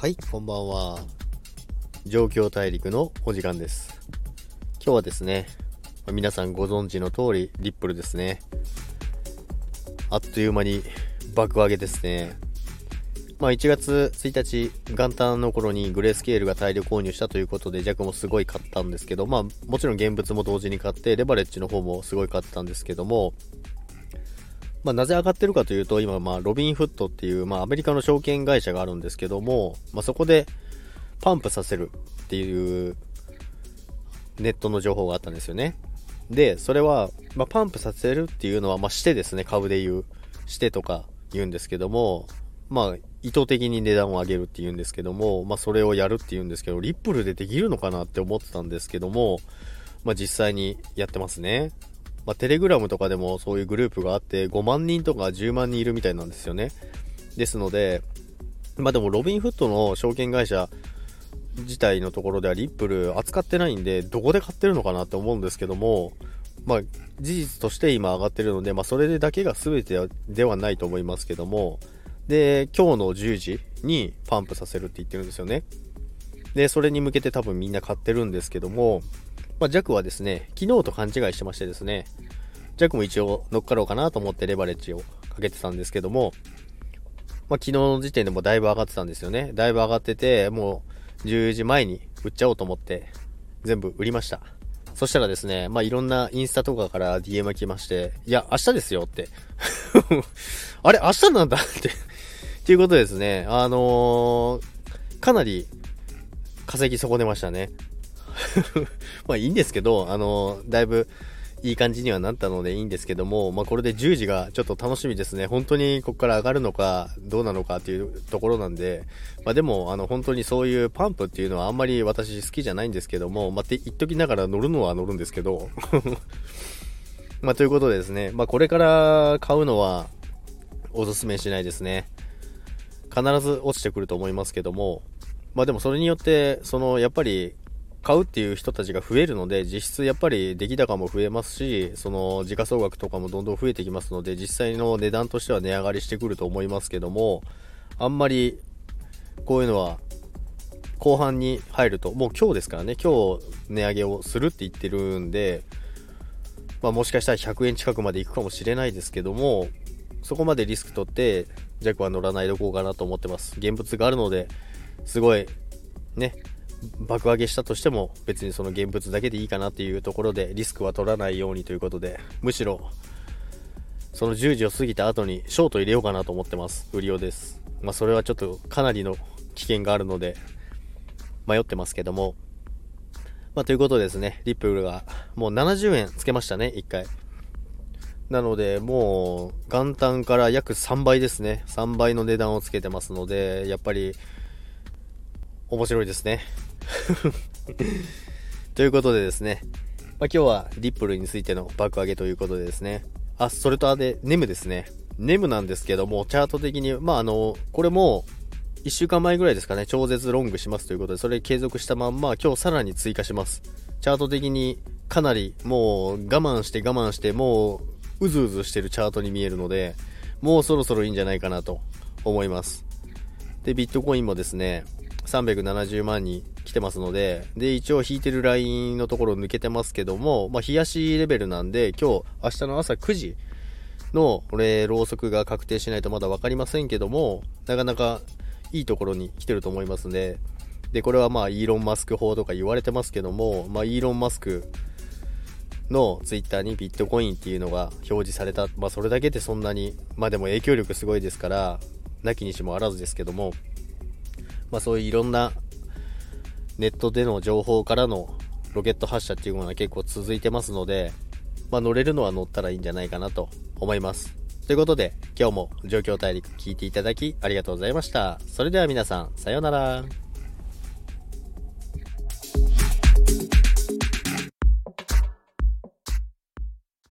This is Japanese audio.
はい、こんばんは。状況大陸のお時間です。今日はですね、皆さんご存知の通り、リップルですね。あっという間に爆上げですね。まあ1月1日、元旦の頃にグレースケールが大量購入したということで、ジャックもすごい買ったんですけど、まあもちろん現物も同時に買って、レバレッジの方もすごい買ったんですけども、まあ、なぜ上がってるかというと、今、まあ、ロビンフットっていう、まあ、アメリカの証券会社があるんですけども、まあ、そこでパンプさせるっていうネットの情報があったんですよね。で、それは、まあ、パンプさせるっていうのは、まあ、してですね、株で言う、してとか言うんですけども、まあ、意図的に値段を上げるって言うんですけども、まあ、それをやるって言うんですけど、リップルでできるのかなって思ってたんですけども、まあ、実際にやってますね。まあ、テレグラムとかでもそういうグループがあって5万人とか10万人いるみたいなんですよね。ですので、まあでもロビンフットの証券会社自体のところではリップル扱ってないんで、どこで買ってるのかなって思うんですけども、まあ事実として今上がってるので、まあそれだけが全てではないと思いますけども、で、今日の10時にパンプさせるって言ってるんですよね。で、それに向けて多分みんな買ってるんですけども、まあ、ジャクはですね、昨日と勘違いしてましてですね、ジャクも一応乗っかろうかなと思ってレバレッジをかけてたんですけども、まあ、昨日の時点でもだいぶ上がってたんですよね。だいぶ上がってて、もう10時前に売っちゃおうと思って、全部売りました。そしたらですね、まあ、いろんなインスタとかから DM が来まして、いや、明日ですよって。あれ、明日なんだって。っていうことでですね、あのー、かなり稼ぎ損ねましたね。まあいいんですけど、あの、だいぶいい感じにはなったのでいいんですけども、まあこれで10時がちょっと楽しみですね。本当にここから上がるのかどうなのかっていうところなんで、まあでもあの本当にそういうパンプっていうのはあんまり私好きじゃないんですけども、まあって言っときながら乗るのは乗るんですけど、まあということでですね、まあこれから買うのはおすすめしないですね。必ず落ちてくると思いますけども、まあでもそれによって、そのやっぱり買うっていう人たちが増えるので、実質やっぱり出来高も増えますし、その時価総額とかもどんどん増えてきますので、実際の値段としては値上がりしてくると思いますけども、あんまりこういうのは後半に入ると、もう今日ですからね、今日値上げをするって言ってるんで、まあもしかしたら100円近くまでいくかもしれないですけども、そこまでリスク取って、ジャックは乗らないでおこうかなと思ってます。現物があるので、すごい、ね、爆上げしたとしても別にその現物だけでいいかなっていうところでリスクは取らないようにということでむしろその10時を過ぎた後にショート入れようかなと思ってます。売り用です。まあそれはちょっとかなりの危険があるので迷ってますけども。まあということでですね。リップルがもう70円つけましたね1回。なのでもう元旦から約3倍ですね。3倍の値段をつけてますのでやっぱり面白いですね。ということでですね、まあ、今日はリップルについての爆上げということでですね、あ、それとあれ、ネムですね。ネムなんですけども、チャート的に、まあ、あの、これも、1週間前ぐらいですかね、超絶ロングしますということで、それ継続したまんま、今日さらに追加します。チャート的にかなりもう我慢して我慢して、もううずうずしてるチャートに見えるので、もうそろそろいいんじゃないかなと思います。で、ビットコインもですね、370万に来てますので、で、一応引いてるラインのところ抜けてますけども、まあ、冷やしレベルなんで、今日、明日の朝9時の、これ、ろうそくが確定しないとまだ分かりませんけども、なかなかいいところに来てると思いますんで、で、これはまあ、イーロン・マスク法とか言われてますけども、まあ、イーロン・マスクのツイッターにビットコインっていうのが表示された。まあ、それだけでそんなに、まあでも影響力すごいですから、なきにしもあらずですけども、まあそういういろんなネットでの情報からのロケット発射っていうものは結構続いてますので、まあ乗れるのは乗ったらいいんじゃないかなと思います。ということで、今日も状況大陸聞いていただきありがとうございました。それでは皆さん、さようなら。